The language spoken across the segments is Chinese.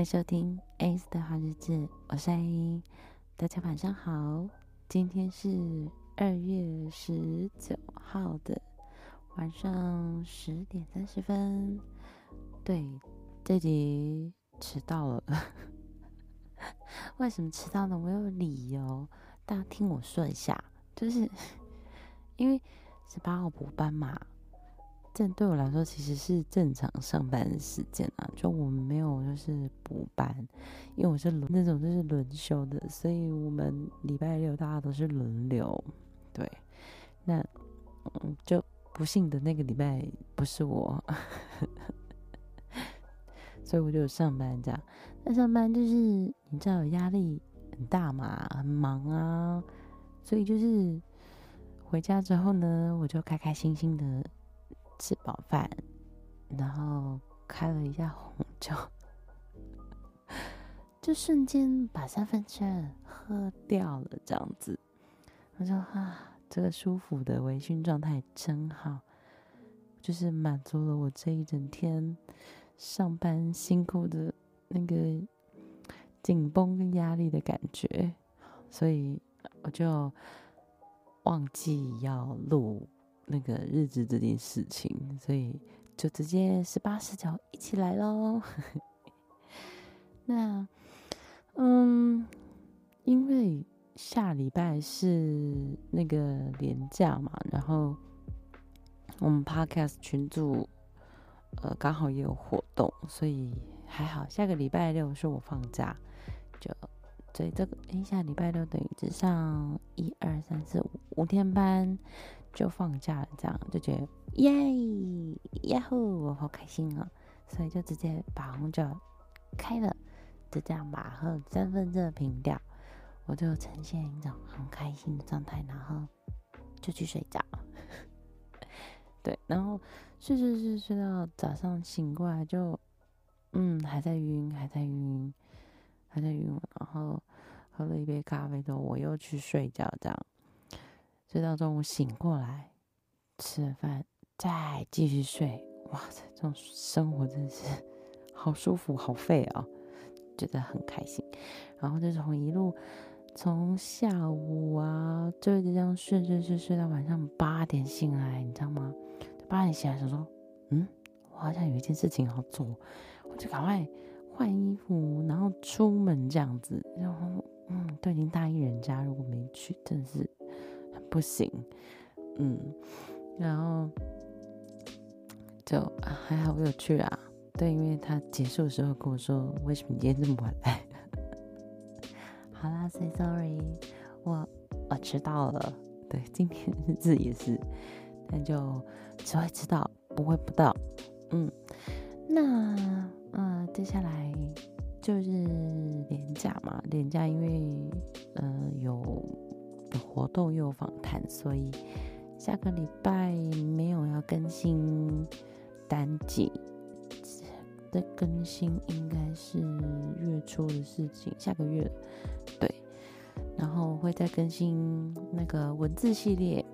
欢迎收听 ACE 的好日子，我是 A，大家晚上好。今天是二月十九号的晚上十点三十分。对，这集迟到了。为什么迟到呢？我有理由，大家听我说一下，就是因为十八号补班嘛。这对我来说其实是正常上班的时间啊，就我们没有就是补班，因为我是轮那种就是轮休的，所以我们礼拜六大家都是轮流。对，那嗯，就不幸的那个礼拜不是我，所以我就上班这样。那上班就是你知道压力很大嘛，很忙啊，所以就是回家之后呢，我就开开心心的。吃饱饭，然后开了一下红酒，就瞬间把三分之二喝掉了，这样子，我说啊，这个舒服的微醺状态真好，就是满足了我这一整天上班辛苦的那个紧绷跟压力的感觉，所以我就忘记要录。那个日子这件事情，所以就直接十八十九一起来喽。那，嗯，因为下礼拜是那个连假嘛，然后我们 Podcast 群组呃刚好也有活动，所以还好。下个礼拜六是我放假，就所以这个哎，下礼拜六等于只上一二三四五五天班。就放假了，这样就觉得耶呀呼，我好开心啊！所以就直接把红酒开了，就这样把喝三分之二瓶掉，我就呈现一种很开心的状态，然后就去睡觉。对，然后睡睡睡睡到早上醒过来就，嗯，还在晕，还在晕，还在晕，然后喝了一杯咖啡之后，我又去睡觉，这样。睡到中午醒过来，吃了饭再继续睡，哇塞，这种生活真的是 好舒服，好废啊，觉得很开心。然后就从一路从下午啊，就一直这样睡睡睡睡到晚上八点醒来，你知道吗？八点醒来想说，嗯，我好像有一件事情要做，我就赶快换衣服，然后出门这样子。然后嗯，都已经答应人家，如果没去，真的是。不行，嗯，然后就、啊、还好我有去啊，对，因为他结束的时候跟我说，为什么你今天这么晚来？好啦，say sorry，我我迟到了，对，今天日子也是，但就只会迟到，不会不到，嗯，那嗯、呃，接下来就是连假嘛，连假因为、呃、有。活动又有访谈，所以下个礼拜没有要更新单集。的更新应该是月初的事情，下个月对，然后会再更新那个文字系列，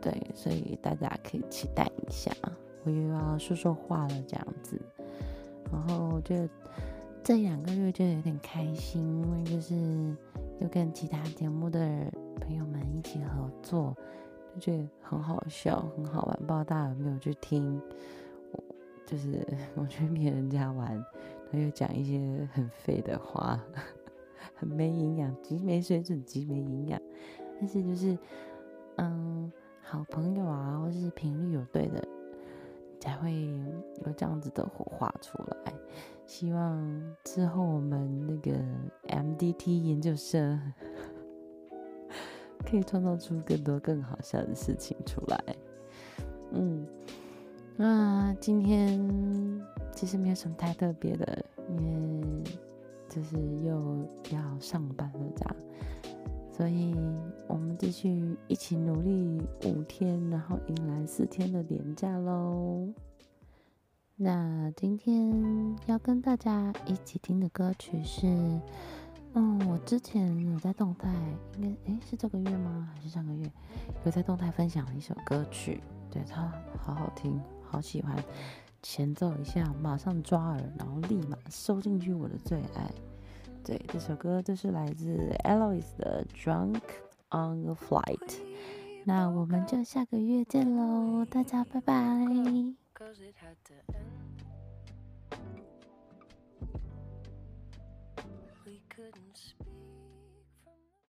对，所以大家可以期待一下。我又要说说话了，这样子。然后我觉得这两个月就有点开心，因为就是又跟其他节目的。朋友们一起合作，就觉得很好笑，很好玩。不知道大家有没有去听？我就是 我去别人家玩，他又讲一些很废的话，很没营养，极没水准，极没营养。但是就是，嗯，好朋友啊，或是频率有对的，才会有这样子的火花出来。希望之后我们那个 MDT 研究生。可以创造出更多更好笑的事情出来，嗯，那今天其实没有什么太特别的，因为就是又要上班了，这样，所以我们继续一起努力五天，然后迎来四天的年假喽。那今天要跟大家一起听的歌曲是。嗯，我之前有在动态，应该诶是这个月吗？还是上个月？有在动态分享了一首歌曲，对，它好好听，好喜欢，前奏一下，马上抓耳，然后立马收进去我的最爱。对，这首歌就是来自 e l o i s 的《Drunk on a Flight》。那我们就下个月见喽，大家拜拜。couldn't speak.